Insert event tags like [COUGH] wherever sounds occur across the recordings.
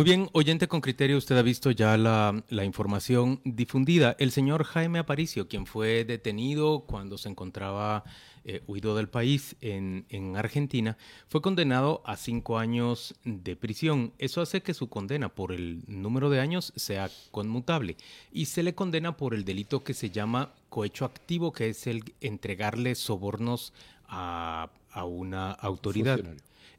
Muy bien, oyente con criterio, usted ha visto ya la, información difundida. El señor Jaime Aparicio, quien fue detenido cuando se encontraba eh, huido del país en, en, Argentina, fue condenado a cinco años de prisión. Eso hace que su condena por el número de años sea conmutable y se le condena por el delito que se llama cohecho activo, que es el entregarle sobornos a una autoridad.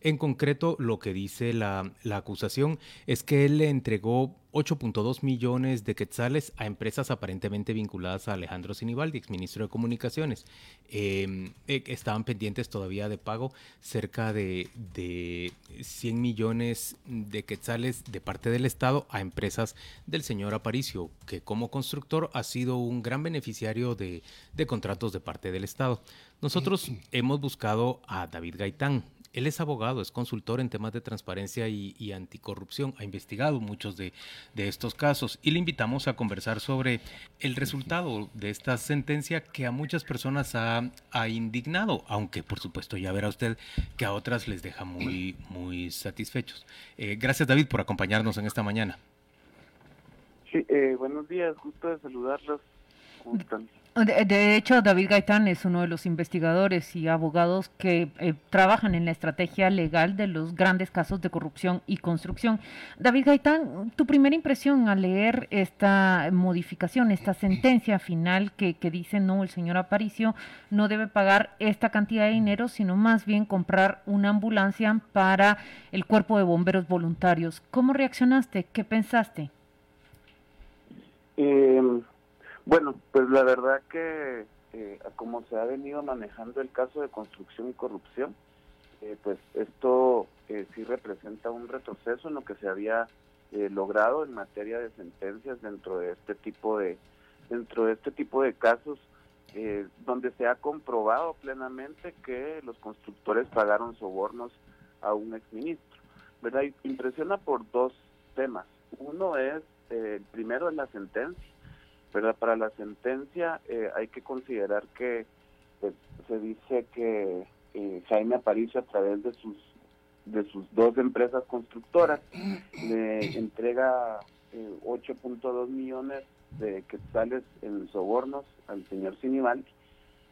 En concreto, lo que dice la, acusación es que él le entregó 8.2 millones de quetzales a empresas aparentemente vinculadas a Alejandro Sinibaldi, exministro de Comunicaciones. Em, eh, estaban pendientes todavía de pago cerca de, de, 100 millones de quetzales de parte del Estado a empresas del señor Aparicio, que como constructor ha sido un gran beneficiario de, de contratos de parte del Estado. Nosotros hemos buscado a David Gaitán, él es abogado, es consultor en temas de transparencia y, anticorrupción, ha investigado muchos de, estos casos y le invitamos a conversar sobre el resultado de esta sentencia que a muchas personas ha, indignado, aunque por supuesto ya verá usted que a otras les deja muy, muy satisfechos. Eh, gracias David por acompañarnos en esta mañana. Sí, eh, buenos días, gusto de saludarlos. ¿Cómo? De, hecho, David Gaitán es uno de los investigadores y abogados que eh, trabajan en la estrategia legal de los grandes casos de corrupción y construcción. David Gaitán, tu primera impresión al leer esta modificación, esta sentencia final que, dice no, el señor Aparicio no debe pagar esta cantidad de dinero, sino más bien comprar una ambulancia para el cuerpo de bomberos voluntarios. ¿Cómo reaccionaste? ¿Qué pensaste? Eh bueno, pues la verdad que eh, como se ha venido manejando el caso de construcción y corrupción, eh, pues esto eh, sí representa un retroceso en lo que se había eh, logrado en materia de sentencias dentro de este tipo de dentro de este tipo de casos donde se ha comprobado plenamente que los constructores pagaron sobornos a un exministro. ¿Verdad? impresiona por dos temas. Uno es, el primero es la sentencia, pero para la sentencia eh, hay que considerar que pues, se dice que eh, Jaime Aparicio a través de sus de sus dos empresas constructoras [CLEARS THROAT] le entrega 8.2 eh, millones de quetzales en sobornos al señor Sinibaldi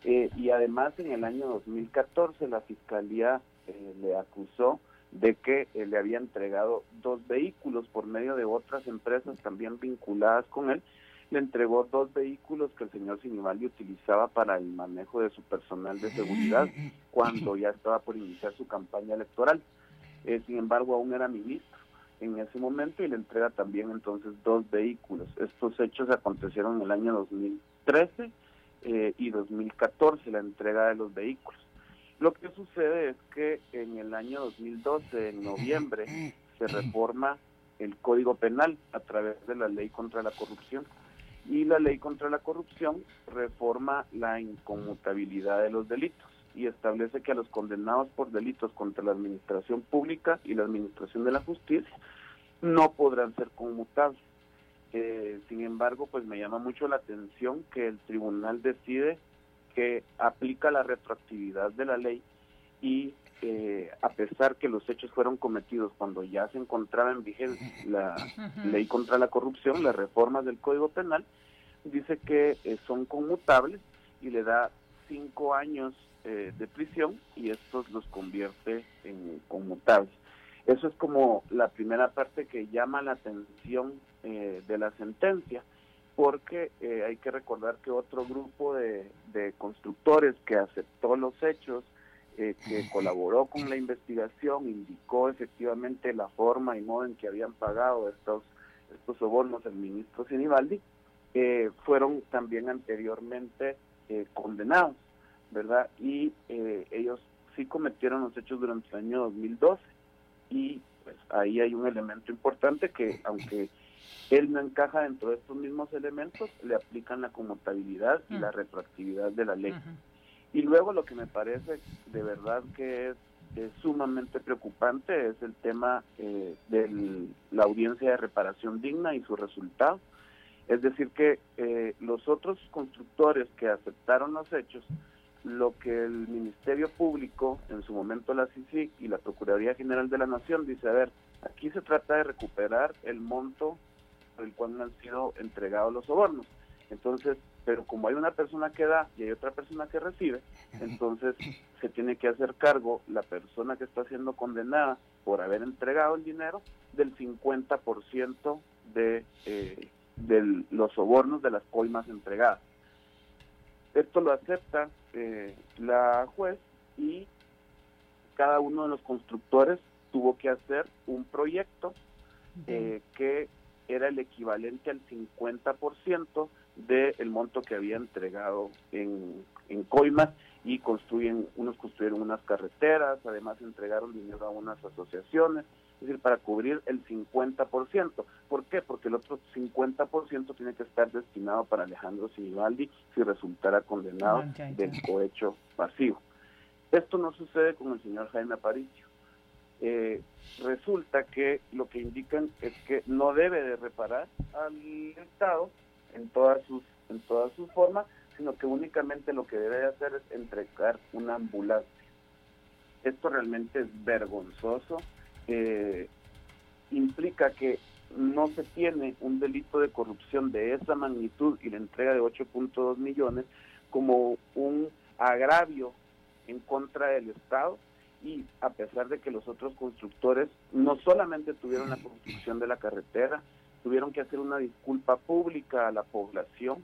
y además en el año 2014 la fiscalía le acusó de que le había entregado dos vehículos por medio de otras empresas también vinculadas con él le entregó dos vehículos que el señor Sinibaldi utilizaba para el manejo de su personal de seguridad cuando ya estaba por iniciar su campaña electoral. Eh, sin embargo, aún era ministro en ese momento y le entrega también entonces dos vehículos. Estos hechos acontecieron en el año 2013 eh, y 2014, la entrega de los vehículos. Lo que sucede es que en el año 2012, en noviembre, se reforma el Código Penal a través de la Ley contra la Corrupción y la ley contra la corrupción reforma la inconmutabilidad de los delitos y establece que a los condenados por delitos contra la administración pública y la administración de la justicia no podrán ser conmutables. Eh, sin embargo, pues me llama mucho la atención que el tribunal decide que aplica la retroactividad de la ley y eh, a pesar que los hechos fueron cometidos cuando ya se encontraba en vigencia la ley contra la corrupción, las reformas del Código Penal, dice que eh, son conmutables y le da cinco años eh, de prisión y estos los convierte en conmutables. Eso es como la primera parte que llama la atención de la sentencia, porque hay que recordar que otro grupo de constructores que aceptó los hechos, eh, que colaboró con la investigación, indicó efectivamente la forma y modo en que habían pagado estos, estos sobornos el ministro Sinibaldi, eh, fueron también anteriormente eh, condenados, ¿verdad? Y ellos sí cometieron los hechos durante el año 2012 y pues ahí hay un elemento importante que aunque él no encaja dentro de estos mismos elementos, le aplican la conmutabilidad y la retroactividad de la ley. Y luego lo que me parece de verdad que es sumamente preocupante es el tema eh, de la audiencia de reparación digna y su resultado. Es decir, que eh, los otros constructores que aceptaron los hechos, lo que el Ministerio Público, en su momento la CICIC y la Procuraduría General de la Nación, dice, a ver, aquí se trata de recuperar el monto por el cual han sido entregados los sobornos. Entonces, pero como hay una persona que da y hay otra persona que recibe, entonces se tiene que hacer cargo la persona que está siendo condenada por haber entregado el dinero del 50% de, eh, de los sobornos de las coimas entregadas. Esto lo acepta eh, la juez y cada uno de los constructores tuvo que hacer un proyecto eh, que era el equivalente al 50% del monto que había entregado en, en coimas y construyen, unos construyeron unas carreteras, además entregaron dinero a unas asociaciones, es decir, para cubrir el 50%. ¿Por qué? Porque el otro 50% tiene que estar destinado para Alejandro Sinibaldi si resultara condenado del cohecho pasivo. Esto no sucede con el señor Jaime Aparicio. Eh, resulta que lo que indican es que no debe de reparar al Estado en todas sus en todas sus formas, sino que únicamente lo que debe de hacer es entregar una ambulancia. Esto realmente es vergonzoso, eh, implica que no se tiene un delito de corrupción de esa magnitud y la entrega de 8.2 millones como un agravio en contra del Estado y a pesar de que los otros constructores no solamente tuvieron la construcción de la carretera, tuvieron que hacer una disculpa pública a la población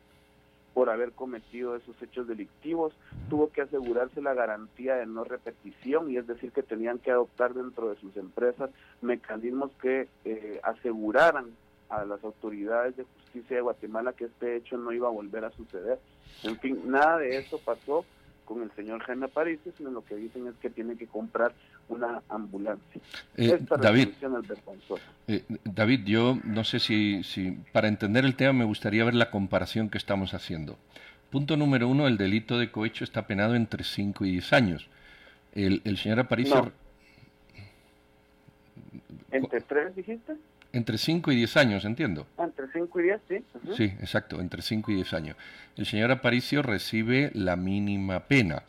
por haber cometido esos hechos delictivos, tuvo que asegurarse la garantía de no repetición y es decir que tenían que adoptar dentro de sus empresas mecanismos que eh, aseguraran a las autoridades de justicia de Guatemala que este hecho no iba a volver a suceder. En fin, nada de eso pasó con el señor Jaime Aparicio, sino lo que dicen es que tiene que comprar una ambulancia. Eh, David, eh, David, yo no sé si, si para entender el tema me gustaría ver la comparación que estamos haciendo. Punto número uno, el delito de cohecho está penado entre 5 y 10 años. El, el señor Aparicio... ¿Entre 3 dijiste? Entre 5 y 10 años, entiendo. Entre 5 y 10, sí. Sí, exacto, entre 5 y 10 años. El señor Aparicio recibe la mínima pena,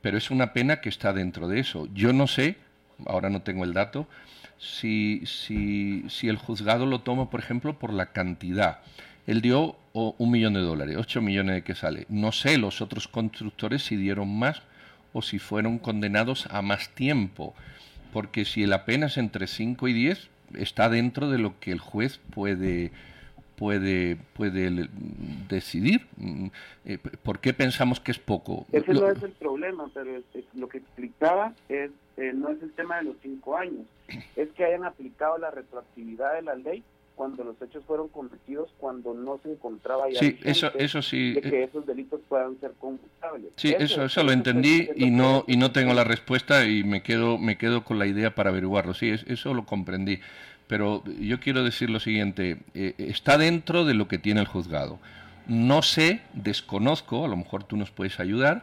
pero es una pena que está dentro de eso. Yo no sé, ahora no tengo el dato, si, si, si el juzgado lo toma, por ejemplo, por la cantidad. Él dio un millón de dólares, 8 millones de que sale. No sé los otros constructores si dieron más o si fueron condenados a más tiempo, porque si la pena es entre 5 y 10, está dentro de lo que el juez puede puede puede decidir. Mm, eh, ¿Por qué pensamos que es poco? Ese no es el problema, pero lo que explicaba es eh, no es el tema de los cinco años, es que hayan aplicado la retroactividad de la ley cuando los hechos fueron cometidos cuando no se encontraba ya sí, eso, eso sí, de que esos delitos puedan ser computables. Sí, eso, eso, lo entendí y no y no tengo la respuesta y me quedo me quedo con la idea para averiguarlo. Sí, eso lo comprendí. Pero yo quiero decir lo siguiente, eh, está dentro de lo que tiene el juzgado. No sé, desconozco, a lo mejor tú nos puedes ayudar,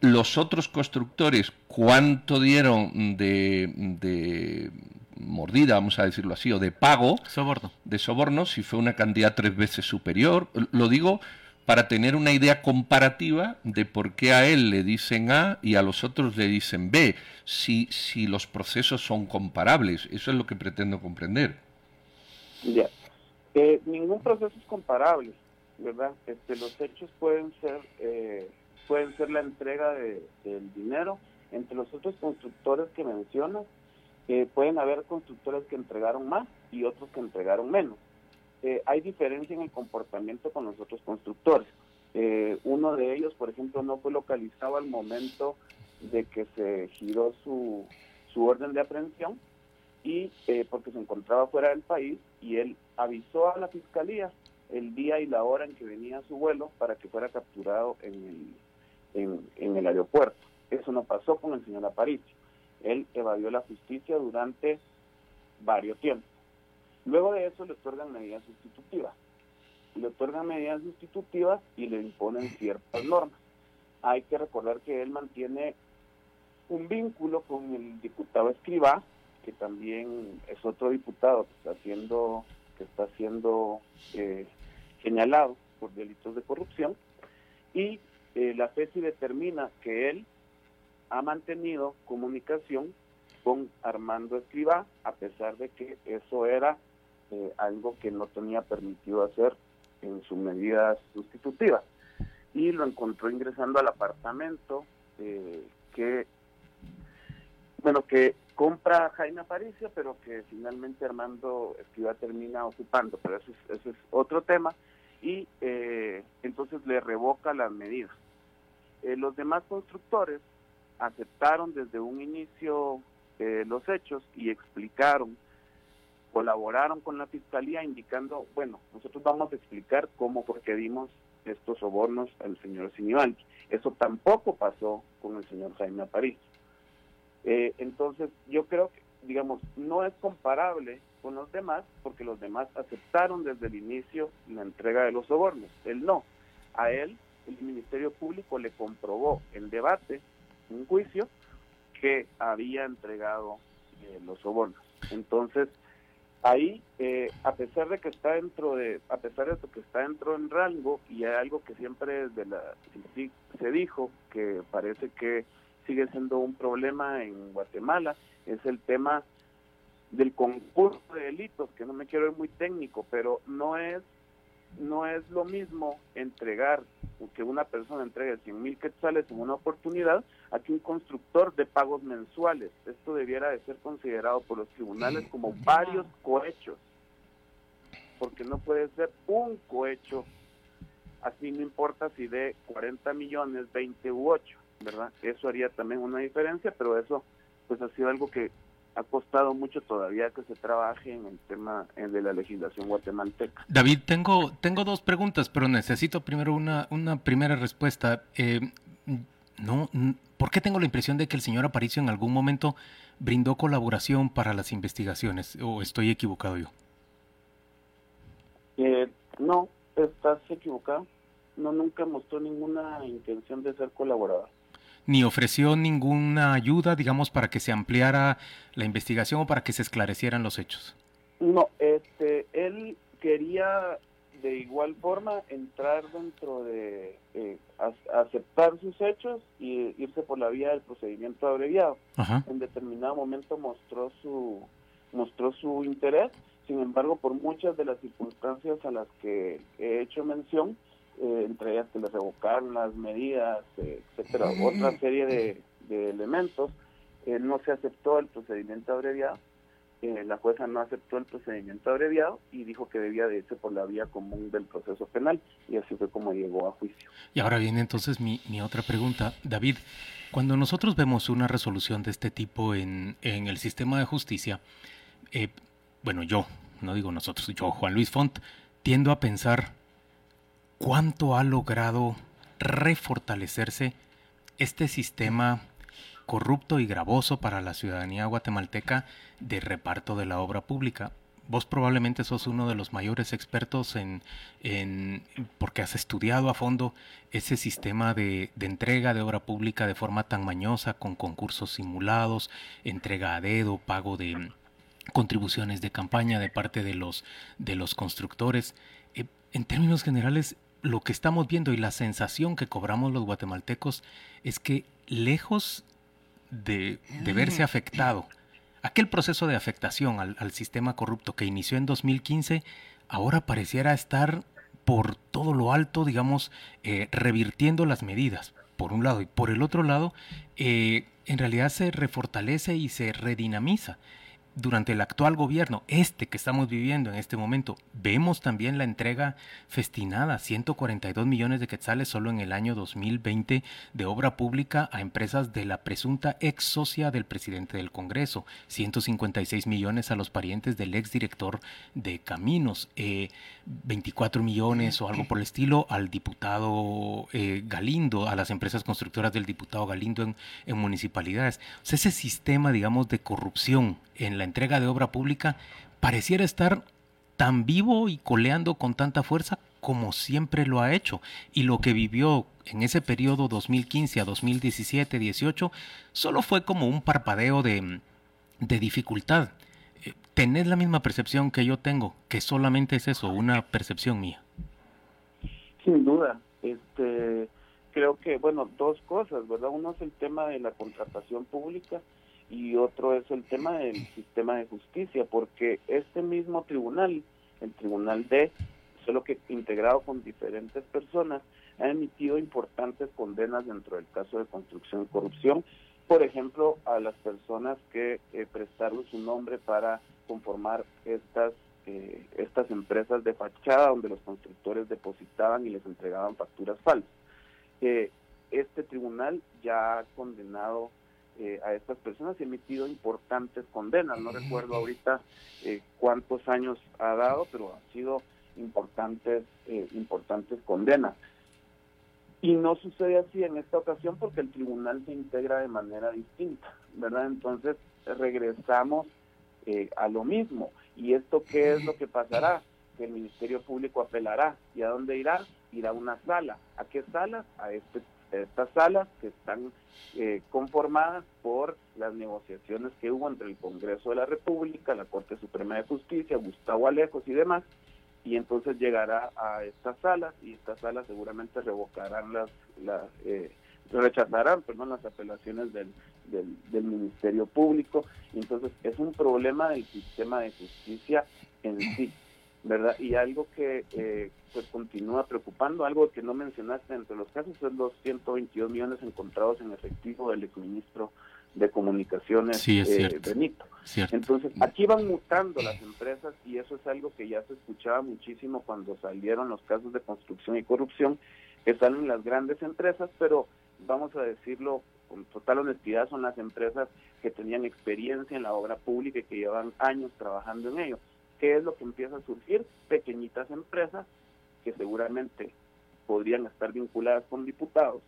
los otros constructores cuánto dieron de, de mordida, vamos a decirlo así, o de pago, soborno. de soborno, si fue una cantidad tres veces superior. Lo digo para tener una idea comparativa de por qué a él le dicen A y a los otros le dicen B, si, si los procesos son comparables. Eso es lo que pretendo comprender. Ya. Eh, ningún proceso es comparable, ¿verdad? Este, los hechos pueden ser, eh, pueden ser la entrega de, del dinero. Entre los otros constructores que mencionas, eh, pueden haber constructores que entregaron más y otros que entregaron menos. Eh, hay diferencia en el comportamiento con los otros constructores. Eh, uno de ellos, por ejemplo, no fue localizado al momento de que se giró su, su orden de aprehensión y porque se encontraba fuera del país y él avisó a la fiscalía el día y la hora en que venía su vuelo para que fuera capturado en el, en el aeropuerto. Eso no pasó con el señor Aparicio él evadió la justicia durante varios tiempos. Luego de eso le otorgan medidas sustitutivas. Le otorgan medidas sustitutivas y le imponen ciertas normas. Hay que recordar que él mantiene un vínculo con el diputado Escribá, que también es otro diputado que está siendo, que está siendo eh, señalado por delitos de corrupción, y eh, la FESI determina que él ha mantenido comunicación con Armando Escribá, a pesar de que eso era eh, algo que no tenía permitido hacer en su medida sustitutiva. Y lo encontró ingresando al apartamento eh, que, bueno, que compra Jaime Aparicio, pero que finalmente Armando Esquiva termina ocupando, pero eso es, es otro tema. Y eh, entonces le revoca las medidas. los demás constructores aceptaron desde un inicio los hechos y explicaron colaboraron con la fiscalía indicando, bueno, nosotros vamos a explicar cómo porque dimos estos sobornos al señor Sinibaldi. Eso tampoco pasó con el señor Jaime Aparicio. Eh, entonces, yo creo que, digamos, no es comparable con los demás, porque los demás aceptaron desde el inicio la entrega de los sobornos. Él no. A él, el Ministerio Público le comprobó en debate, un juicio, que había entregado eh, los sobornos. Entonces, ahí eh, a pesar de que está dentro de a pesar de que está dentro en rango y hay algo que siempre de la se dijo que parece que sigue siendo un problema en Guatemala es el tema del concurso de delitos que no me quiero ir muy técnico pero no es no es lo mismo entregar que una persona entregue 100 mil quetzales en una oportunidad a que un constructor de pagos mensuales. Esto debiera de ser considerado por los tribunales como varios cohechos, porque no puede ser un cohecho, así no importa si de 40 millones, 20 u 8, ¿verdad? Eso haría también una diferencia, pero eso pues ha sido algo que ha costado mucho todavía que se trabaje en el tema de la legislación guatemalteca. David, tengo, tengo dos preguntas, pero necesito primero una, una primera respuesta. Eh, no, ¿Por qué tengo la impresión de que el señor Aparicio en algún momento brindó colaboración para las investigaciones? ¿O estoy equivocado yo? Eh, no, estás equivocado. No, nunca mostró ninguna intención de ser colaborador ni ofreció ninguna ayuda, digamos, para que se ampliara la investigación o para que se esclarecieran los hechos. No, este, él quería de igual forma entrar dentro de eh, aceptar sus hechos y irse por la vía del procedimiento abreviado. En determinado momento mostró su mostró su interés, sin embargo, por muchas de las circunstancias a las que he hecho mención, eh, entre ellas que le revocaron las medidas, eh, etcétera, otra serie de, elementos, eh, no se aceptó el procedimiento abreviado, la jueza no aceptó el procedimiento abreviado y dijo que debía de irse por la vía común del proceso penal y así fue como llegó a juicio. Y ahora viene entonces mi, otra pregunta, David, cuando nosotros vemos una resolución de este tipo en, en el sistema de justicia, bueno, yo, no digo nosotros, yo, Juan Luis Font, tiendo a pensar cuánto ha logrado refortalecerse este sistema corrupto y gravoso para la ciudadanía guatemalteca de reparto de la obra pública. Vos probablemente sos uno de los mayores expertos en, en porque has estudiado a fondo ese sistema de, de, entrega de obra pública de forma tan mañosa, con concursos simulados, entrega a dedo, pago de contribuciones de campaña de parte de los, de los constructores. Eh, en términos generales, lo que estamos viendo y la sensación que cobramos los guatemaltecos es que lejos de, verse mm. afectado, aquel proceso de afectación al, sistema corrupto que inició en 2015, ahora pareciera estar por todo lo alto, digamos, eh, revirtiendo las medidas, por un lado, y por el otro lado, eh, en realidad se refortalece y se redinamiza durante el actual gobierno, este que estamos viviendo en este momento, vemos también la entrega festinada, 142 millones de quetzales solo en el año 2020 de obra pública a empresas de la presunta ex socia del presidente del Congreso, 156 millones a los parientes del ex director de Caminos, 24 eh, millones o algo por el estilo al diputado eh, Galindo, a las empresas constructoras del diputado Galindo en, en municipalidades. O sea, ese sistema, digamos, de corrupción en la entrega de obra pública pareciera estar tan vivo y coleando con tanta fuerza como siempre lo ha hecho. Y lo que vivió en ese periodo 2015 a 2017, 18, solo fue como un parpadeo de, de dificultad. ¿Tenés la misma percepción que yo tengo? Que solamente es eso, una percepción mía. Sin duda. Este, creo que, bueno, dos cosas, ¿verdad? Uno es el tema de la contratación pública y otro es el tema del sistema de justicia, porque este mismo tribunal, el Tribunal D, solo que integrado con diferentes personas, ha emitido importantes condenas dentro del caso de construcción y corrupción, por ejemplo, a las personas que eh, prestaron su nombre para conformar estas eh, estas empresas de fachada donde los constructores depositaban y les entregaban facturas falsas. Eh, este tribunal ya ha condenado eh, a estas personas y ha emitido importantes condenas. No recuerdo ahorita eh, cuántos años ha dado, pero han sido importantes, importantes condenas. Y no sucede así en esta ocasión porque el tribunal se integra de manera distinta, ¿verdad? Entonces regresamos a lo mismo. ¿Y esto qué es lo que pasará? Que el Ministerio Público apelará. ¿Y a dónde irá? Irá a una sala. ¿A qué sala? A, este, estas salas que están eh, conformadas por las negociaciones que hubo entre el Congreso de la República, la Corte Suprema de Justicia, Gustavo Alejos y demás. Y entonces llegará a estas salas y estas salas seguramente revocarán las, las eh, rechazarán perdón, las apelaciones del, del, Ministerio Público. Entonces, es un problema del sistema de justicia en sí, ¿verdad? Y algo que eh, pues continúa preocupando, algo que no mencionaste entre los casos, es los 122 millones encontrados en efectivo del exministro de Comunicaciones, sí, eh, Benito. Entonces, aquí van mutando las empresas y eso es algo que ya se escuchaba muchísimo cuando salieron los casos de construcción y corrupción, que salen las grandes empresas, pero vamos a decirlo con total honestidad, son las empresas que tenían experiencia en la obra pública y que llevan años trabajando en ello. ¿Qué es lo que empieza a surgir? Pequeñitas empresas que seguramente podrían estar vinculadas con diputados,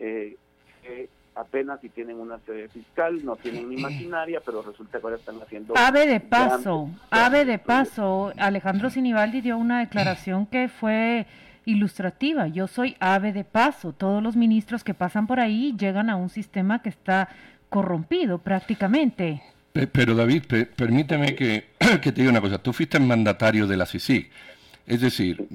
eh, que apenas si tienen una sede fiscal, no tienen ni maquinaria, pero resulta que ahora están haciendo... Ave de paso, ave de paso, Alejandro Sinibaldi dio una declaración que fue ilustrativa. Yo soy ave de paso. Todos los ministros que pasan por ahí llegan a un sistema que está corrompido prácticamente. Pero David, permíteme que, [CLEARS THROAT] que, te diga una cosa. Tú fuiste mandatario de la CICIG. Es decir,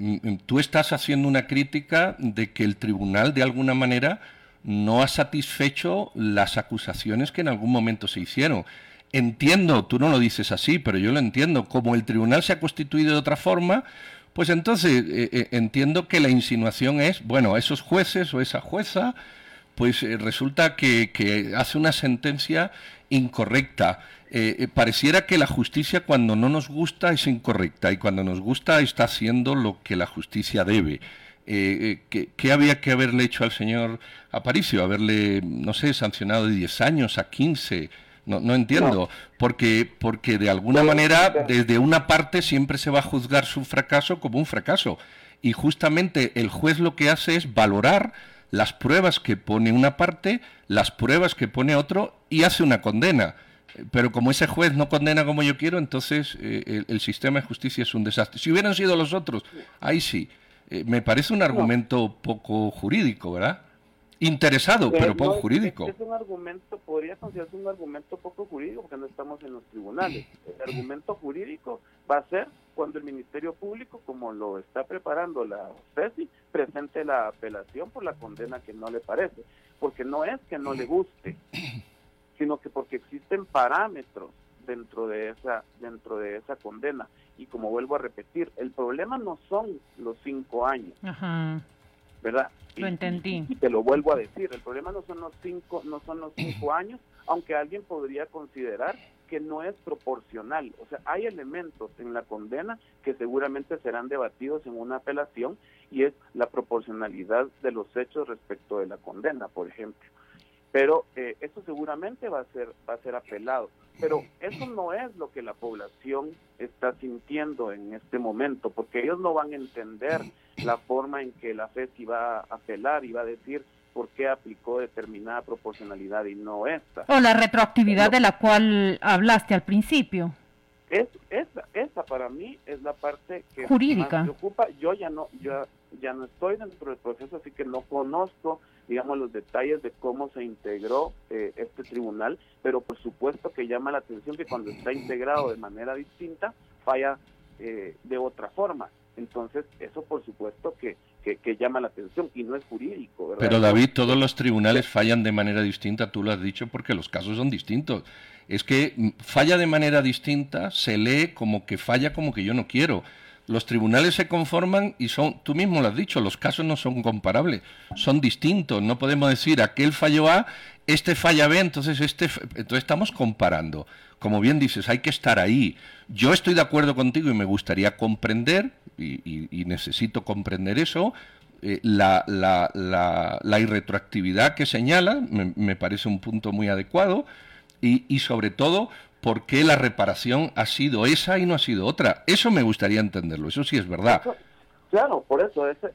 tú estás haciendo una crítica de que el tribunal de alguna manera no ha satisfecho las acusaciones que en algún momento se hicieron. Entiendo, tú no lo dices así, pero yo lo entiendo. Como el tribunal se ha constituido de otra forma, pues entonces eh, eh, entiendo que la insinuación es, bueno, esos jueces o esa jueza, pues eh, resulta que, hace una sentencia incorrecta. pareciera que la justicia cuando no nos gusta es incorrecta y cuando nos gusta está haciendo lo que la justicia debe. ¿qué, había que haberle hecho al señor Aparicio? Haberle, no sé, sancionado de 10 años a 15 no, no entiendo, porque porque de alguna manera desde una parte siempre se va a juzgar su fracaso como un fracaso y justamente el juez lo que hace es valorar las pruebas que pone una parte, las pruebas que pone otro y hace una condena. Pero como ese juez no condena como yo quiero, entonces eh, el, sistema de justicia es un desastre. Si hubieran sido los otros, ahí sí. Eh, me parece un argumento poco jurídico, ¿verdad? Interesado, pero poco jurídico. Es, un argumento, podría considerarse un argumento poco jurídico porque no estamos en los tribunales. [CLEARS THROAT] El argumento jurídico va a ser cuando el Ministerio Público, como lo está preparando la FESI, presente la apelación por la condena que no le parece. Porque no es que no le guste, [CLEARS THROAT] sino que porque existen parámetros dentro de esa dentro de esa condena y como vuelvo a repetir el problema no son los cinco años Ajá. ¿Verdad? Lo entendí. Y, te lo vuelvo a decir, el problema no son los cinco, no son los cinco [CLEARS THROAT] años, aunque alguien podría considerar que no es proporcional. O sea, hay elementos en la condena que seguramente serán debatidos en una apelación y es la proporcionalidad de los hechos respecto de la condena, por ejemplo. Pero eh, eso seguramente va a ser va a ser apelado. Pero eso no es lo que la población está sintiendo en este momento, porque ellos no van a entender la forma en que la FED iba a apelar y va a decir por qué aplicó determinada proporcionalidad y no esta. O la retroactividad de la cual hablaste al principio. Es esa. esa para mí es la parte que jurídica me preocupa. Yo ya no, yo ya no estoy dentro del proceso, así que no conozco, digamos, los detalles de cómo se integró eh, este tribunal, pero por supuesto que llama la atención que cuando está integrado de manera distinta, falla eh, de otra forma. Entonces, eso por supuesto que, que, llama la atención y no es jurídico. ¿verdad? Pero David, todos los tribunales fallan de manera distinta, tú lo has dicho, porque los casos son distintos. Es que mm, falla de manera distinta, se lee como que falla como que yo no quiero. Los tribunales se conforman y son, tú mismo lo has dicho, los casos no son comparables, son distintos. No podemos decir aquel fallo A, este falla B, entonces este, entonces estamos comparando. Como bien dices, hay que estar ahí. Yo estoy de acuerdo contigo y me gustaría comprender, y, necesito comprender eso, eh, la, la, la, irretroactividad que señala, me, me, parece un punto muy adecuado, y, y sobre todo por qué la reparación ha sido esa y no ha sido otra. Eso me gustaría entenderlo, eso sí es verdad. claro, por eso, ese,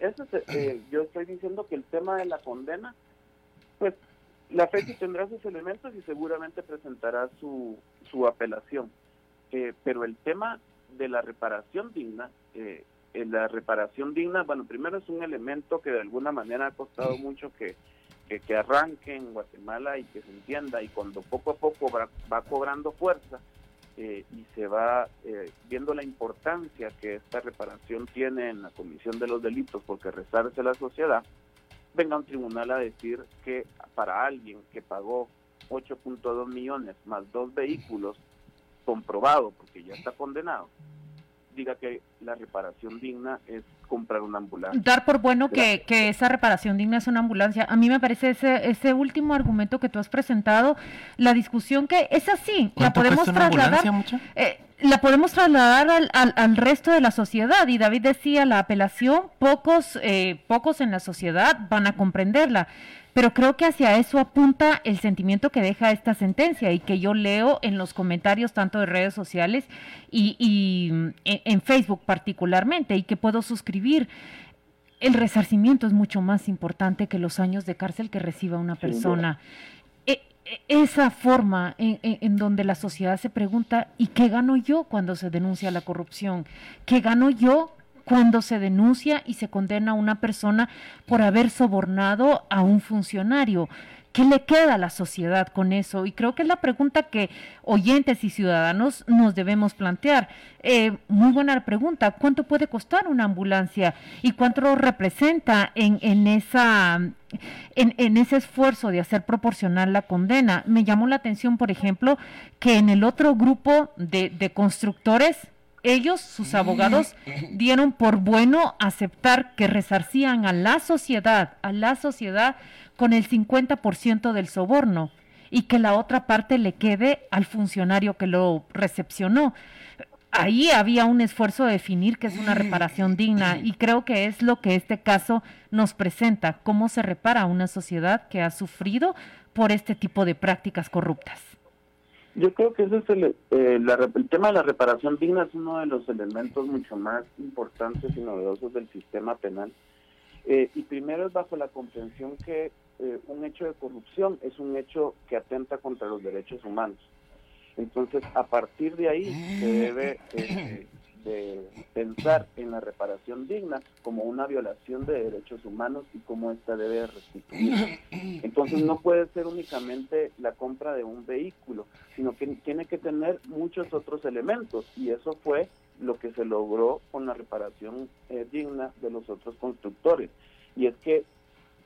eh, yo estoy diciendo que el tema de la condena, pues la FECI tendrá sus elementos y seguramente presentará su, su apelación. Eh, pero el tema de la reparación digna, eh, la reparación digna, bueno, primero es un elemento que de alguna manera ha costado mucho que que, arranque en Guatemala y que se entienda y cuando poco a poco va, cobrando fuerza eh, y se va eh, viendo la importancia que esta reparación tiene en la comisión de los delitos porque resarce la sociedad, venga un tribunal a decir que para alguien que pagó 8.2 millones más dos vehículos comprobado porque ya está condenado, diga que la reparación digna es comprar una ambulancia. Dar por bueno que, que, esa reparación digna es una ambulancia. A mí me parece ese, ese último argumento que tú has presentado, la discusión que es así, la podemos trasladar. Eh, la podemos trasladar al, al, al, resto de la sociedad y David decía la apelación pocos eh, pocos en la sociedad van a comprenderla pero creo que hacia eso apunta el sentimiento que deja esta sentencia y que yo leo en los comentarios tanto de redes sociales y, mm, en, Facebook particularmente y que puedo suscribir. El resarcimiento es mucho más importante que los años de cárcel que reciba una persona. Esa forma en, en, donde la sociedad se pregunta, ¿y qué gano yo cuando se denuncia la corrupción? ¿Qué gano yo cuando se denuncia y se condena a una persona por haber sobornado a un funcionario. ¿Qué le queda a la sociedad con eso? Y creo que es la pregunta que oyentes y ciudadanos nos debemos plantear. Eh, muy buena pregunta. ¿Cuánto puede costar una ambulancia? ¿Y cuánto representa en, ese esfuerzo de hacer proporcional la condena? Me llamó la atención, por ejemplo, que en el otro grupo de constructores ellos, sus abogados, dieron por bueno aceptar que resarcían a la sociedad, a la sociedad con el 50% del soborno y que la otra parte le quede al funcionario que lo recepcionó. Ahí había un esfuerzo de definir qué es una reparación digna y creo que es lo que este caso nos presenta, cómo se repara una sociedad que ha sufrido por este tipo de prácticas corruptas. Yo creo que ese es el, eh, el tema de la reparación digna es uno de los elementos mucho más importantes y novedosos del sistema penal. Eh, y primero es bajo la comprensión que eh, un hecho de corrupción es un hecho que atenta contra los derechos humanos. Entonces, a partir de ahí se debe de pensar en la reparación digna como una violación de derechos humanos y cómo ésta debe restituir. Entonces no puede ser únicamente la compra de un vehículo, sino que tiene que tener muchos otros elementos y eso fue lo que se logró con la reparación eh, digna de los otros constructores. Y es que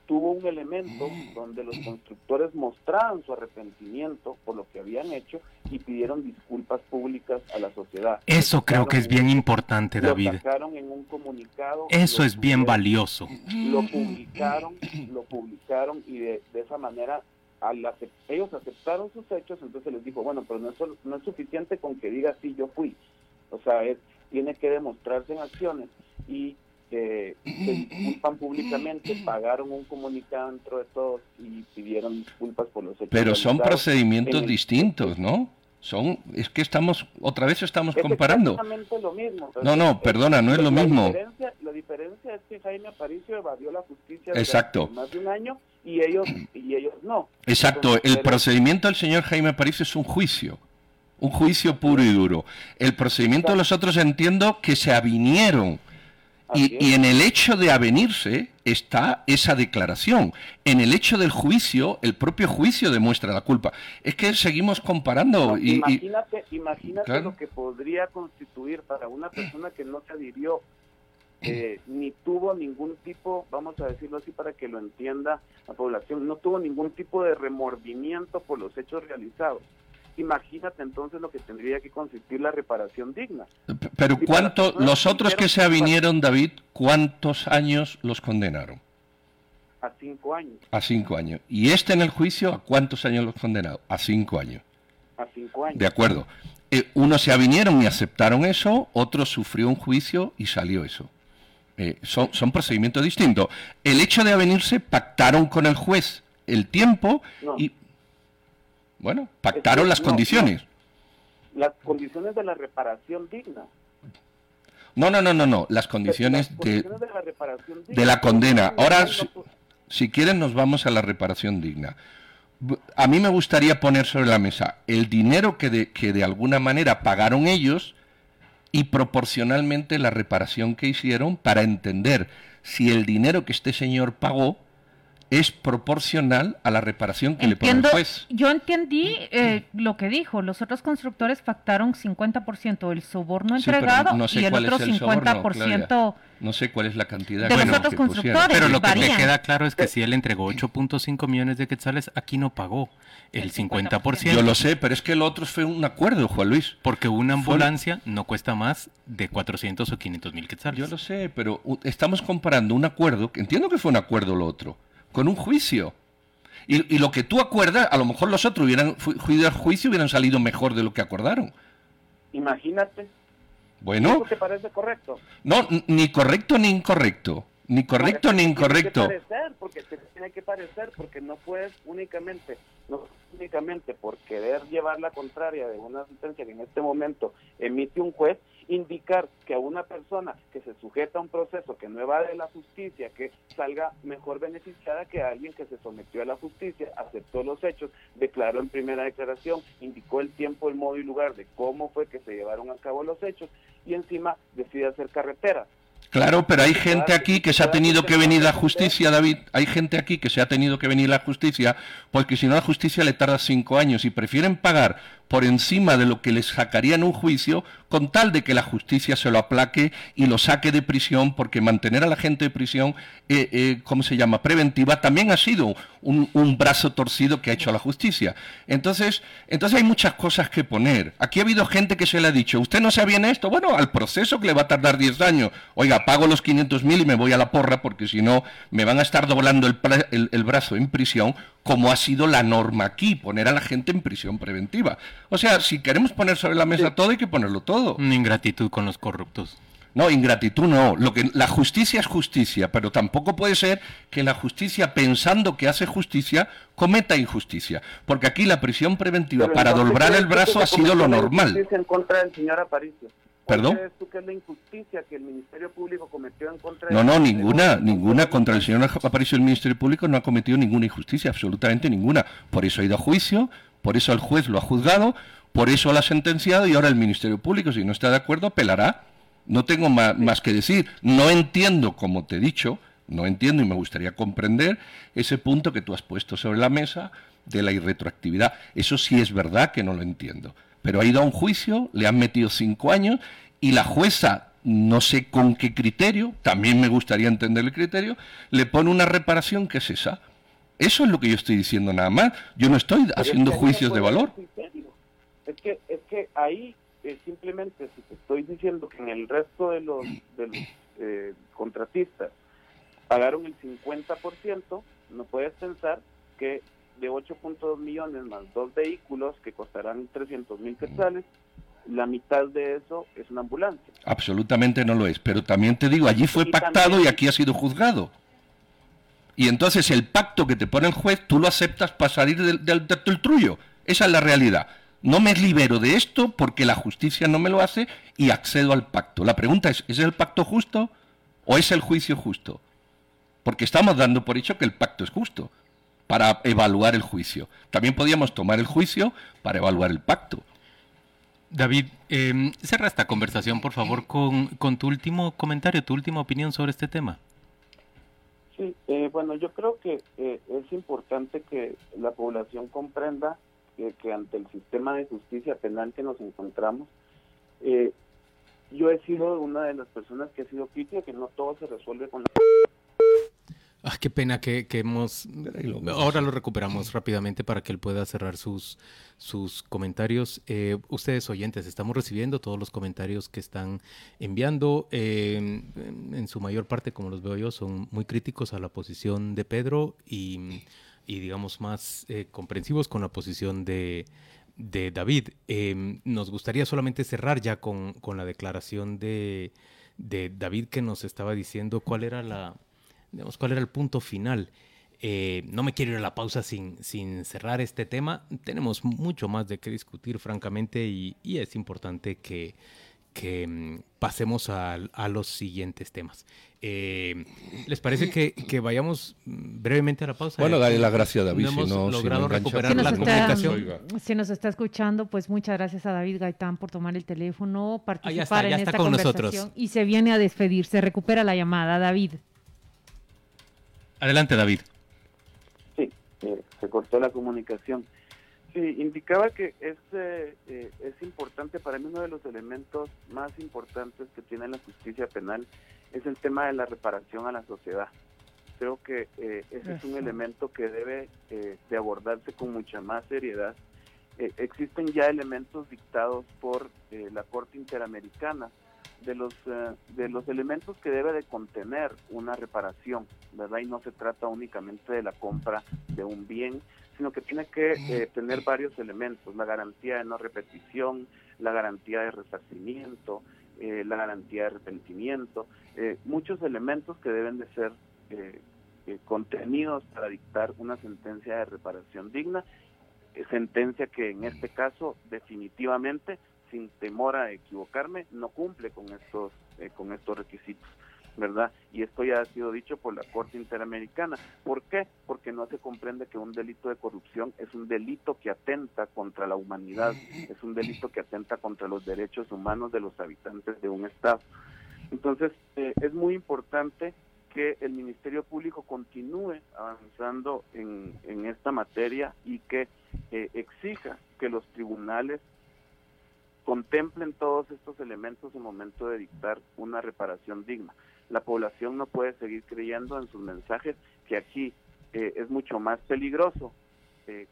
tuvo un elemento donde los constructores mostraban su arrepentimiento por lo que habían hecho y pidieron disculpas públicas a la sociedad. Eso creo que es bien importante, David. Sacaron en un comunicado. Eso es bien valioso. Lo publicaron, lo publicaron y de, esa manera ellos aceptaron sus hechos, entonces les dijo, bueno, pero no es, no es suficiente con que diga sí, yo fui. O sea, es, tiene que demostrarse en acciones y se disculpan públicamente, [CLEARS THROAT] pagaron un comunicado dentro de todos y pidieron disculpas por los hechos. Pero son procedimientos distintos, ¿no? Son, es que estamos, otra vez estamos comparando. Exactamente lo mismo. no, no, perdona, no es lo mismo. Diferencia, la diferencia es que Jaime Aparicio evadió la justicia Exacto. más de un año y ellos, y ellos no. Exacto, el procedimiento del señor Jaime Aparicio es un juicio un juicio puro y duro. El procedimiento de los otros entiendo que se avinieron. Y, y, en el hecho de avenirse está esa declaración. En el hecho del juicio, el propio juicio demuestra la culpa. Es que seguimos comparando. y, imagínate imagínate lo que podría constituir para una persona que no se adhirió eh, ni tuvo ningún tipo, vamos a decirlo así para que lo entienda la población, no tuvo ningún tipo de remordimiento por los hechos realizados. Imagínate entonces lo que tendría que consistir la reparación digna. Pero ¿cuánto, los otros que se avinieron, David, cuántos años los condenaron? A cinco años. A cinco años. ¿Y este en el juicio, a cuántos años los condenaron? A cinco años. A cinco años. De acuerdo. Eh, unos se avinieron y aceptaron eso, otros sufrió un juicio y salió eso. Eh, son, son, procedimientos distintos. El hecho de avenirse, pactaron con el juez el tiempo y, bueno, pactaron las condiciones. Las condiciones de la reparación digna. No, no, no, no, no, las condiciones, de, la reparación digna. de la condena. Ahora, si, si quieren, nos vamos a la reparación digna. A mí me gustaría poner sobre la mesa el dinero que de, que de alguna manera pagaron ellos y proporcionalmente la reparación que hicieron para entender si el dinero que este señor pagó es proporcional a la reparación que le pone el juez. Yo entendí eh, lo que dijo. Los otros constructores pactaron 50% del soborno entregado y el otro 50%. no sé cuál es la cantidad de los otros constructores. Pero lo que me queda claro es que si él entregó 8.5 millones de quetzales, aquí no pagó el 50%. Yo lo sé, pero es que el otro fue un acuerdo, Juan Luis. Porque una ambulancia no cuesta más de 400 o 500 mil quetzales. Yo lo sé, pero estamos comparando un acuerdo, que entiendo que fue un acuerdo lo otro con un juicio. Y, lo que tú acuerdas, a lo mejor los otros hubieran juicio juicio hubieran salido mejor de lo que acordaron. Imagínate. Bueno. ¿Eso te parece correcto? No, ni correcto ni incorrecto. Ni correcto ni incorrecto. Tiene que parecer, porque tiene que parecer, porque no puedes únicamente, no únicamente por querer llevar la contraria de una sentencia que en este momento emite un juez, indicar que a una persona que se sujeta a un proceso que no evade la justicia, que salga mejor beneficiada que alguien que se sometió a la justicia, aceptó los hechos, declaró en primera declaración, indicó el tiempo, el modo y lugar de cómo fue que se llevaron a cabo los hechos y encima decide hacer carretera. Claro, pero hay gente aquí que se ha tenido que venir la justicia, David. Hay gente aquí que se ha tenido que venir la justicia, porque si no la justicia le tarda cinco años y prefieren pagar por encima de lo que les sacaría en un juicio, con tal de que la justicia se lo aplaque y lo saque de prisión, porque mantener a la gente de prisión, eh, eh, ¿cómo se llama?, preventiva, también ha sido un, brazo torcido que ha hecho la justicia. Entonces, entonces hay muchas cosas que poner. Aquí ha habido gente que se le ha dicho, ¿usted no sabía en esto? Bueno, al proceso que le va a tardar 10 años. Oiga, pago los 500 mil y me voy a la porra, porque si no, me van a estar doblando el, el brazo en prisión como ha sido la norma aquí, poner a la gente en prisión preventiva. O sea, si queremos poner sobre la mesa todo, hay que ponerlo todo. Una ingratitud con los corruptos. No, ingratitud no. Lo que, la justicia es justicia, pero tampoco puede ser que la justicia, pensando que hace justicia, cometa injusticia. Porque aquí la prisión preventiva para doblar el brazo ha sido lo normal. en contra del señor Aparicio. ¿Perdón? crees tú que es la injusticia que el Ministerio Público cometió en contra No, no, ninguna, ninguna. Contra el señor Aparicio el Ministerio Público no ha cometido ninguna injusticia, absolutamente ninguna. Por eso ha ido a juicio, por eso el juez lo ha juzgado, por eso lo ha sentenciado y ahora el Ministerio Público, si no está de acuerdo, apelará. No tengo más, más que decir. No entiendo, como te he dicho, no entiendo y me gustaría comprender ese punto que tú has puesto sobre la mesa de la irretroactividad. Eso sí es verdad que no lo entiendo pero ha ido a un juicio, le han metido cinco años y la jueza, no sé con qué criterio, también me gustaría entender el criterio, le pone una reparación que es esa. Eso es lo que yo estoy diciendo nada más. Yo no estoy haciendo juicios de valor. Es que, es que ahí eh, simplemente si te estoy diciendo que en el resto de los, de los eh, contratistas pagaron el 50%, no puedes pensar que de 8.2 millones más dos vehículos que costarán 300 mil quetzales, la mitad de eso es una ambulancia. Absolutamente no lo es, pero también te digo, allí fue pactado y aquí ha sido juzgado. Y entonces el pacto que te pone el juez, tú lo aceptas para salir del, del, del trullo. Esa es la realidad. No me libero de esto porque la justicia no me lo hace y accedo al pacto. La pregunta es, ¿es el pacto justo o es el juicio justo? Porque estamos dando por hecho que el pacto es justo para evaluar el juicio. También podíamos tomar el juicio para evaluar el pacto. David, eh, cerra esta conversación, por favor, con, con, tu último comentario, tu última opinión sobre este tema. Sí, eh, bueno, yo creo que eh, es importante que la población comprenda que, que, ante el sistema de justicia penal que nos encontramos, eh, yo he sido una de las personas que ha sido crítica, que no todo se resuelve con la qué pena que, que hemos... Ahora lo recuperamos rápidamente para que él pueda cerrar sus, sus comentarios. Eh, ustedes oyentes, estamos recibiendo todos los comentarios que están enviando. Eh, en su mayor parte, como los veo yo, son muy críticos a la posición de Pedro y, y digamos, más eh, comprensivos con la posición de, de David. Eh, nos gustaría solamente cerrar ya con, con la declaración de, de David que nos estaba diciendo cuál era la digamos, cuál era el punto final. Eh, no me quiero ir a la pausa sin, sin cerrar este tema. Tenemos mucho más de qué discutir, francamente, y, y es importante que, que mm, pasemos a, a, los siguientes temas. Eh, ¿Les parece que, que, vayamos brevemente a la pausa? Bueno, dale las gracias a David. No hemos si no, logrado si no recuperar Si la está, comunicación. si nos está escuchando, pues muchas gracias a David Gaitán por tomar el teléfono, participar está, ya en está esta con conversación nosotros. y se viene a despedir. Se recupera la llamada, David. Adelante, David. Sí, eh, se cortó la comunicación. Sí, indicaba que es, eh, es importante, para mí uno de los elementos más importantes que tiene la justicia penal es el tema de la reparación a la sociedad. Creo que eh, ese es un elemento que debe eh, de abordarse con mucha más seriedad. Eh, existen ya elementos dictados por eh, la Corte Interamericana de los eh, de los elementos que debe de contener una reparación, ¿verdad? Y no se trata únicamente de la compra de un bien, sino que tiene que eh, tener varios elementos, la garantía de no repetición, la garantía de resarcimiento, eh, la garantía de arrepentimiento, eh, muchos elementos que deben de ser contenidos para dictar una sentencia de reparación digna, sentencia que en este caso definitivamente sin temor a equivocarme, no cumple con estos, eh, con estos requisitos, ¿verdad? Y esto ya ha sido dicho por la Corte Interamericana. ¿Por qué? Porque no se comprende que un delito de corrupción es un delito que atenta contra la humanidad, es un delito que atenta contra los derechos humanos de los habitantes de un Estado. Entonces, eh, es muy importante que el Ministerio Público continúe avanzando en, en esta materia y que eh, exija que los tribunales contemplen todos estos elementos en momento de dictar una reparación digna. La población no puede seguir creyendo en sus mensajes que aquí eh, es mucho más peligroso eh,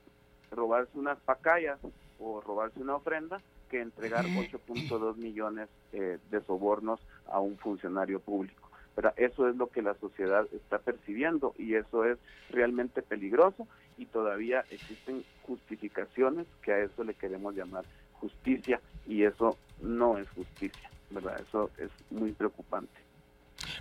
robarse unas pacayas o robarse una ofrenda que entregar 8.2 millones eh, de sobornos a un funcionario público. Pero eso es lo que la sociedad está percibiendo y eso es realmente peligroso y todavía existen justificaciones que a eso le queremos llamar justicia y eso no es justicia, ¿verdad? Eso es muy preocupante.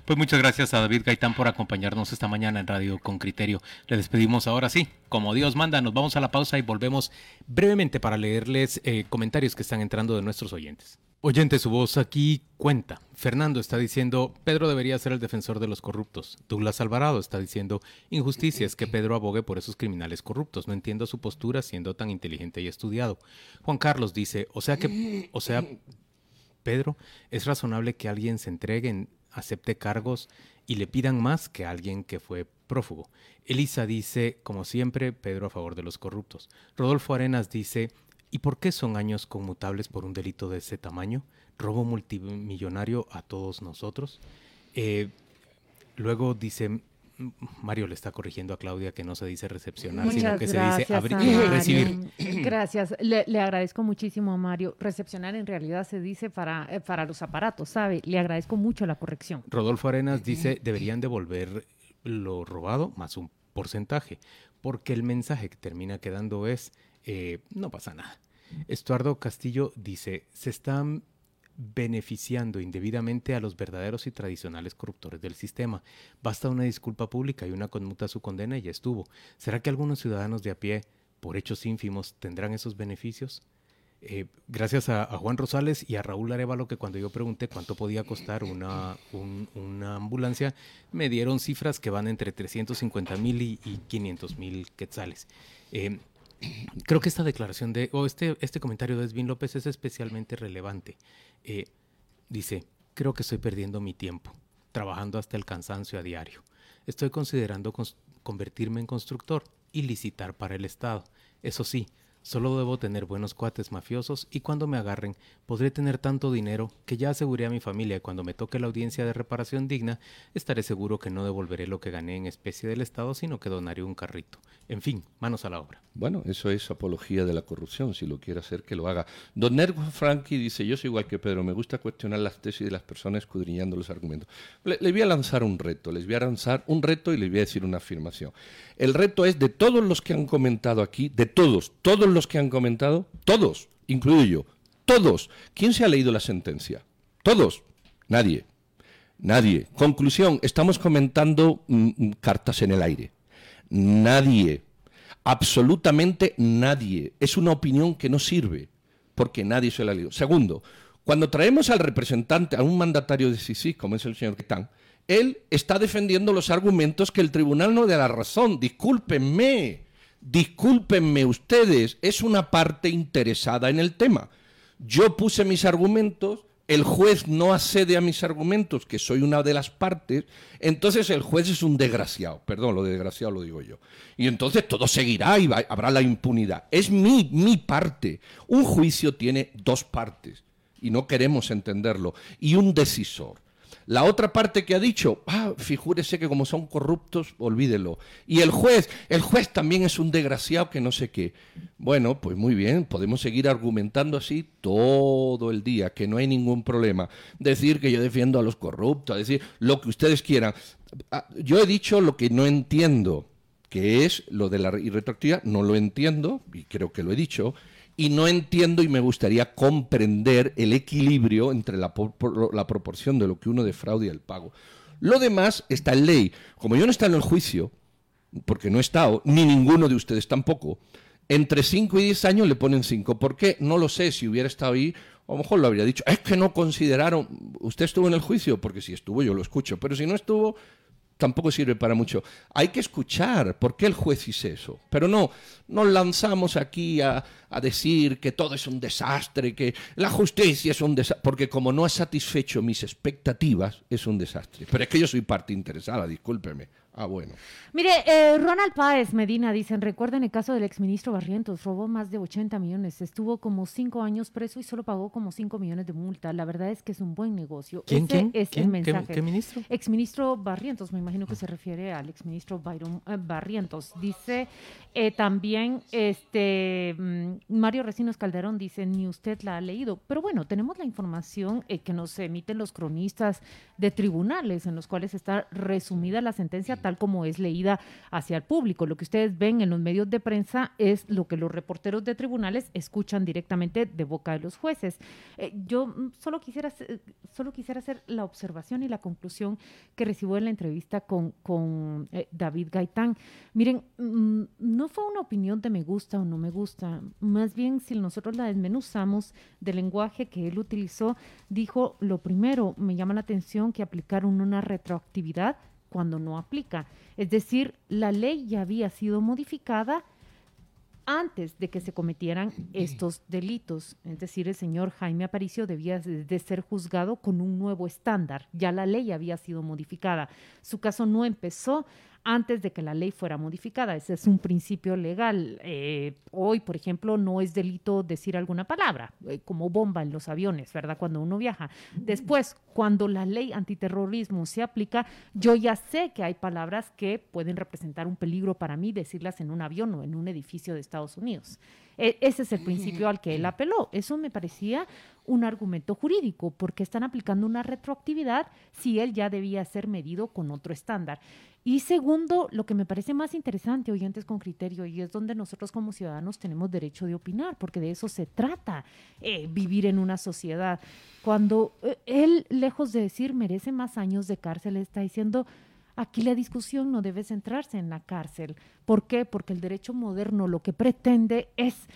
Pues muchas gracias a David Gaitán por acompañarnos esta mañana en Radio con Criterio. Le despedimos ahora sí, como Dios manda, nos vamos a la pausa y volvemos brevemente para leerles eh, comentarios que están entrando de nuestros oyentes. Oyente, su voz aquí cuenta. Fernando está diciendo, Pedro debería ser el defensor de los corruptos. Douglas Alvarado está diciendo, injusticia es que Pedro abogue por esos criminales corruptos. No entiendo su postura siendo tan inteligente y estudiado. Juan Carlos dice, o sea que, o sea, Pedro, es razonable que alguien se entregue, en- acepte cargos y le pidan más que a alguien que fue prófugo. Elisa dice, como siempre, Pedro a favor de los corruptos. Rodolfo Arenas dice, ¿y por qué son años conmutables por un delito de ese tamaño? ¿Robo multimillonario a todos nosotros? Eh, luego dice, Mario le está corrigiendo a Claudia que no se dice recepcionar, sino que se dice abrir- recibir. [CLEARS THROAT] Gracias. Le, le agradezco muchísimo a Mario. Recepcionar en realidad se dice para, eh, para los aparatos, ¿sabe? Le agradezco mucho la corrección. Rodolfo Arenas dice, deberían devolver lo robado más un porcentaje, porque el mensaje que termina quedando es, eh, no pasa nada. Estuardo Castillo dice, se están beneficiando indebidamente a los verdaderos y tradicionales corruptores del sistema. Basta una disculpa pública y una conmuta a su condena y ya estuvo. ¿Será que algunos ciudadanos de a pie, por hechos ínfimos, tendrán esos beneficios? Eh, gracias a, Juan Rosales y a Raúl Arevalo que cuando yo pregunté cuánto podía costar una, un- una ambulancia, me dieron cifras que van entre 350 mil y, y 500 mil quetzales. Eh, creo que esta declaración de, o este, este comentario de Esvin López es especialmente relevante. Eh, dice, creo que estoy perdiendo mi tiempo, trabajando hasta el cansancio a diario. Estoy considerando convertirme en constructor y licitar para el Estado. Eso sí, Solo debo tener buenos cuates mafiosos y cuando me agarren podré tener tanto dinero que ya aseguré a mi familia y cuando me toque la audiencia de reparación digna estaré seguro que no devolveré lo que gané en especie del Estado sino que donaré un carrito. En fin, manos a la obra. Bueno, eso es apología de la corrupción, si lo quiere hacer que lo haga. Don Nervo Franchi dice, yo soy igual que Pedro, me gusta cuestionar las tesis de las personas escudriñando los argumentos. Le, le voy a lanzar un reto, les voy a lanzar un reto y les voy a decir una afirmación. El reto es de todos los que han comentado aquí, de todos, todos los que han comentado, todos, incluido yo, todos. ¿Quién se ha leído la sentencia? Todos. Nadie. Nadie. Conclusión, estamos comentando mm, mm, cartas en el aire. Nadie. Absolutamente nadie. Es una opinión que no sirve, porque nadie se la ha leído. Segundo, cuando traemos al representante, a un mandatario de Sisi, como es el señor Quitán, él está defendiendo los argumentos que el tribunal no da la razón. Discúlpenme. Discúlpenme ustedes, es una parte interesada en el tema. Yo puse mis argumentos, el juez no accede a mis argumentos, que soy una de las partes, entonces el juez es un desgraciado, perdón, lo de desgraciado lo digo yo. Y entonces todo seguirá y habrá la impunidad. Es mi, mi parte. Un juicio tiene dos partes y no queremos entenderlo. Y un decisor. La otra parte que ha dicho, ah, figúrese que como son corruptos, olvídelo. Y el juez, el juez también es un desgraciado que no sé qué. Bueno, pues muy bien, podemos seguir argumentando así todo el día, que no hay ningún problema. Decir que yo defiendo a los corruptos, decir lo que ustedes quieran. Ah, yo he dicho lo que no entiendo, que es lo de la irretroactividad, no lo entiendo, y creo que lo he dicho y no entiendo y me gustaría comprender el equilibrio entre la, la, proporción de lo que uno defrauda y el pago. Lo demás está en ley. Como yo no está en el juicio, porque no he estado, ni ninguno de ustedes tampoco, entre 5 y 10 años le ponen 5. ¿Por qué? No lo sé. Si hubiera estado ahí, a lo mejor lo habría dicho. Es que no consideraron. ¿Usted estuvo en el juicio? Porque si estuvo, yo lo escucho. Pero si no estuvo, tampoco sirve para mucho. Hay que escuchar por qué el juez hizo eso. Pero no, nos lanzamos aquí a, a, decir que todo es un desastre, que la justicia es un desastre, porque como no ha satisfecho mis expectativas, es un desastre. Pero es que yo soy parte interesada, discúlpeme. Ah, bueno. Mire, eh, Ronald Páez Medina dicen, recuerden el caso del exministro Barrientos, robó más de 80 millones, estuvo como cinco años preso y solo pagó como 5 millones de multa. La verdad es que es un buen negocio. ¿Quién, Ese es el mensaje. ¿Qué, ministro? Exministro Barrientos, me imagino que se refiere al exministro Byron eh, Barrientos. Dice eh, también este mm, Mario Recinos Calderón, dice, ni usted la ha leído. Pero bueno, tenemos la información que nos emiten los cronistas de tribunales en los cuales está resumida la sentencia tal como es leída hacia el público. Lo que ustedes ven en los medios de prensa es lo que los reporteros de tribunales escuchan directamente de boca de los jueces. Eh, yo mm, solo quisiera, solo quisiera hacer la observación y la conclusión que recibo en la entrevista con, con eh, David Gaitán. Miren, mm, no fue una opinión de me gusta o no me gusta, más bien si nosotros la desmenuzamos del lenguaje que él utilizó, dijo lo primero, me llama la atención que aplicaron una retroactividad cuando no aplica. Es decir, la ley ya había sido modificada antes de que se cometieran estos delitos. Es decir, el señor Jaime Aparicio debía de ser juzgado con un nuevo estándar. Ya la ley había sido modificada. Su caso no empezó antes de que la ley fuera modificada. Ese es un principio legal. Eh, hoy, por ejemplo, no es delito decir alguna palabra, eh, como bomba en los aviones, ¿verdad? Cuando uno viaja. Después, cuando la ley antiterrorismo se aplica, yo ya sé que hay palabras que pueden representar un peligro para mí decirlas en un avión o en un edificio de Estados Unidos. E, ese es el principio al que él apeló. Eso me parecía un argumento jurídico, porque están aplicando una retroactividad si él ya debía ser medido con otro estándar. Y segundo, lo que me parece más interesante, oyentes con criterio, y es donde nosotros como ciudadanos tenemos derecho de opinar, porque de eso se trata, eh, vivir en una sociedad. Cuando eh, él, lejos de decir merece más años de cárcel, está diciendo, aquí la discusión no debe centrarse en la cárcel. ¿Por qué? Porque el derecho moderno lo que pretende es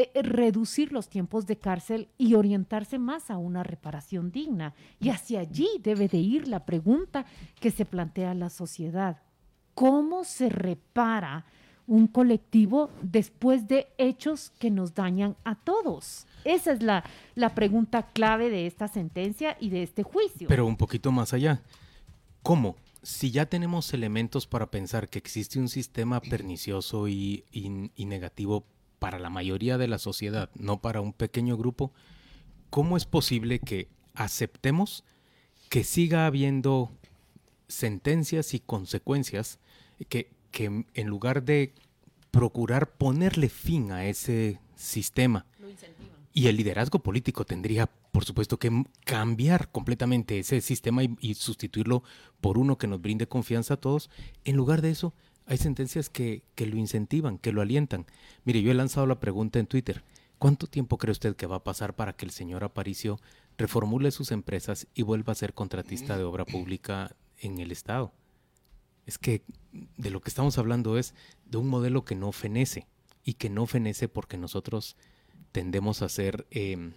eh, eh, reducir los tiempos de cárcel y orientarse más a una reparación digna. Y hacia allí debe de ir la pregunta que se plantea la sociedad. ¿Cómo se repara un colectivo después de hechos que nos dañan a todos? Esa es la, la pregunta clave de esta sentencia y de este juicio. Pero un poquito más allá. ¿Cómo? Si ya tenemos elementos para pensar que existe un sistema pernicioso y, y negativo para la mayoría de la sociedad, no para un pequeño grupo, ¿cómo es posible que aceptemos que siga habiendo sentencias y consecuencias que, que en lugar de procurar ponerle fin a ese sistema, y el liderazgo político tendría, por supuesto, que cambiar completamente ese sistema y, sustituirlo por uno que nos brinde confianza a todos. En lugar de eso, hay sentencias que, que lo incentivan, que lo alientan. Mire, yo he lanzado la pregunta en Twitter. ¿Cuánto tiempo cree usted que va a pasar para que el señor Aparicio reformule sus empresas y vuelva a ser contratista de obra pública en el Estado? Es que de lo que estamos hablando es de un modelo que no fenece y que no fenece porque nosotros tendemos a ser em,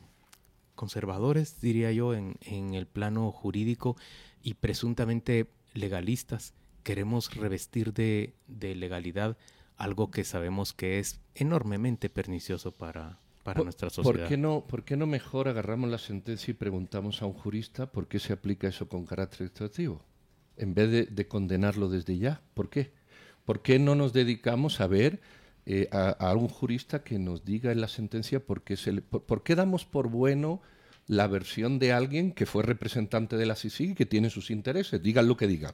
conservadores, diría yo, en, en el plano jurídico y presuntamente legalistas. Queremos revestir de, de legalidad algo que sabemos que es enormemente pernicioso para, para nuestra sociedad. ¿por qué, no, ¿Por qué no mejor agarramos la sentencia y preguntamos a un jurista por qué se aplica eso con carácter extractivo? En vez de, de condenarlo desde ya. ¿Por qué? ¿Por qué no nos dedicamos a ver eh, a, un jurista que nos diga en la sentencia por qué, se por, qué damos por bueno la versión de alguien que fue representante de la CICIG y que tiene sus intereses, digan lo que digan.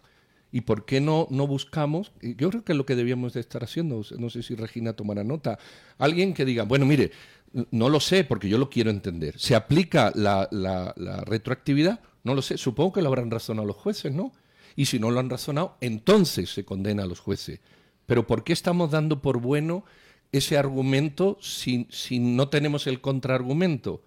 ¿Y por qué no, no buscamos? Yo creo que lo que debíamos de estar haciendo, no sé si Regina tomará nota, alguien que diga, bueno, mire, no lo sé porque yo lo quiero entender. ¿Se aplica la, retroactividad? No lo sé, supongo que lo habrán razonado los jueces, ¿no? Y si no lo han razonado, entonces se condena a los jueces. Pero ¿por qué estamos dando por bueno ese argumento si no tenemos el contraargumento?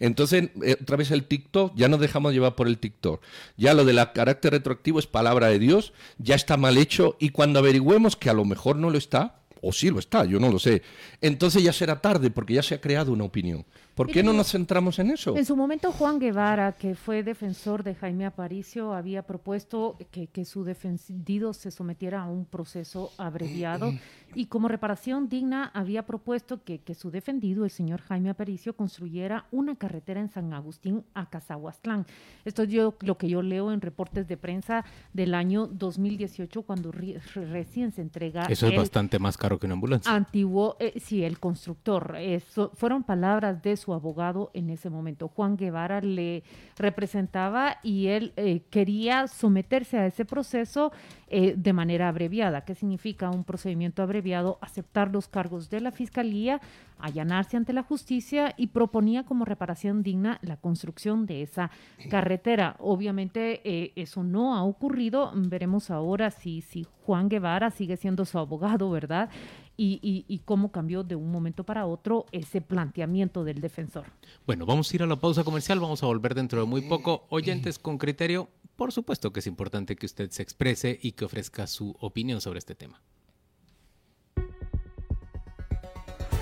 Entonces, eh, otra vez el TikTok, ya nos dejamos llevar por el TikTok. Ya lo del carácter retroactivo es palabra de Dios, ya está mal hecho y cuando averigüemos que a lo mejor no lo está, o sí lo está, yo no lo sé, entonces ya será tarde porque ya se ha creado una opinión. ¿Por qué no nos centramos en eso? En su momento Juan Guevara, que fue defensor de Jaime Aparicio, había propuesto que, que su defendido se sometiera a un proceso abreviado y como reparación digna había propuesto que, que, su defendido, el señor Jaime Aparicio, construyera una carretera en San Agustín a Cazahuastlán. Esto es yo, lo que yo leo en reportes de prensa del año 2018 cuando recién se entrega. Eso es bastante más caro que una ambulancia. Antiguo, eh, sí, el constructor. Eso, fueron palabras de su abogado en ese momento. Juan Guevara le representaba y él eh, quería someterse a ese proceso eh, de manera abreviada. ¿Qué significa un procedimiento abreviado? Aceptar los cargos de la fiscalía, allanarse ante la justicia y proponía como reparación digna la construcción de esa carretera. Obviamente eh, eso no ha ocurrido. Veremos ahora si, si Juan Guevara sigue siendo su abogado, ¿verdad? y, cómo cambió de un momento para otro ese planteamiento del defensor. Bueno, vamos a ir a la pausa comercial, vamos a volver dentro de muy poco. Oyentes con criterio, por supuesto que es importante que usted se exprese y que ofrezca su opinión sobre este tema.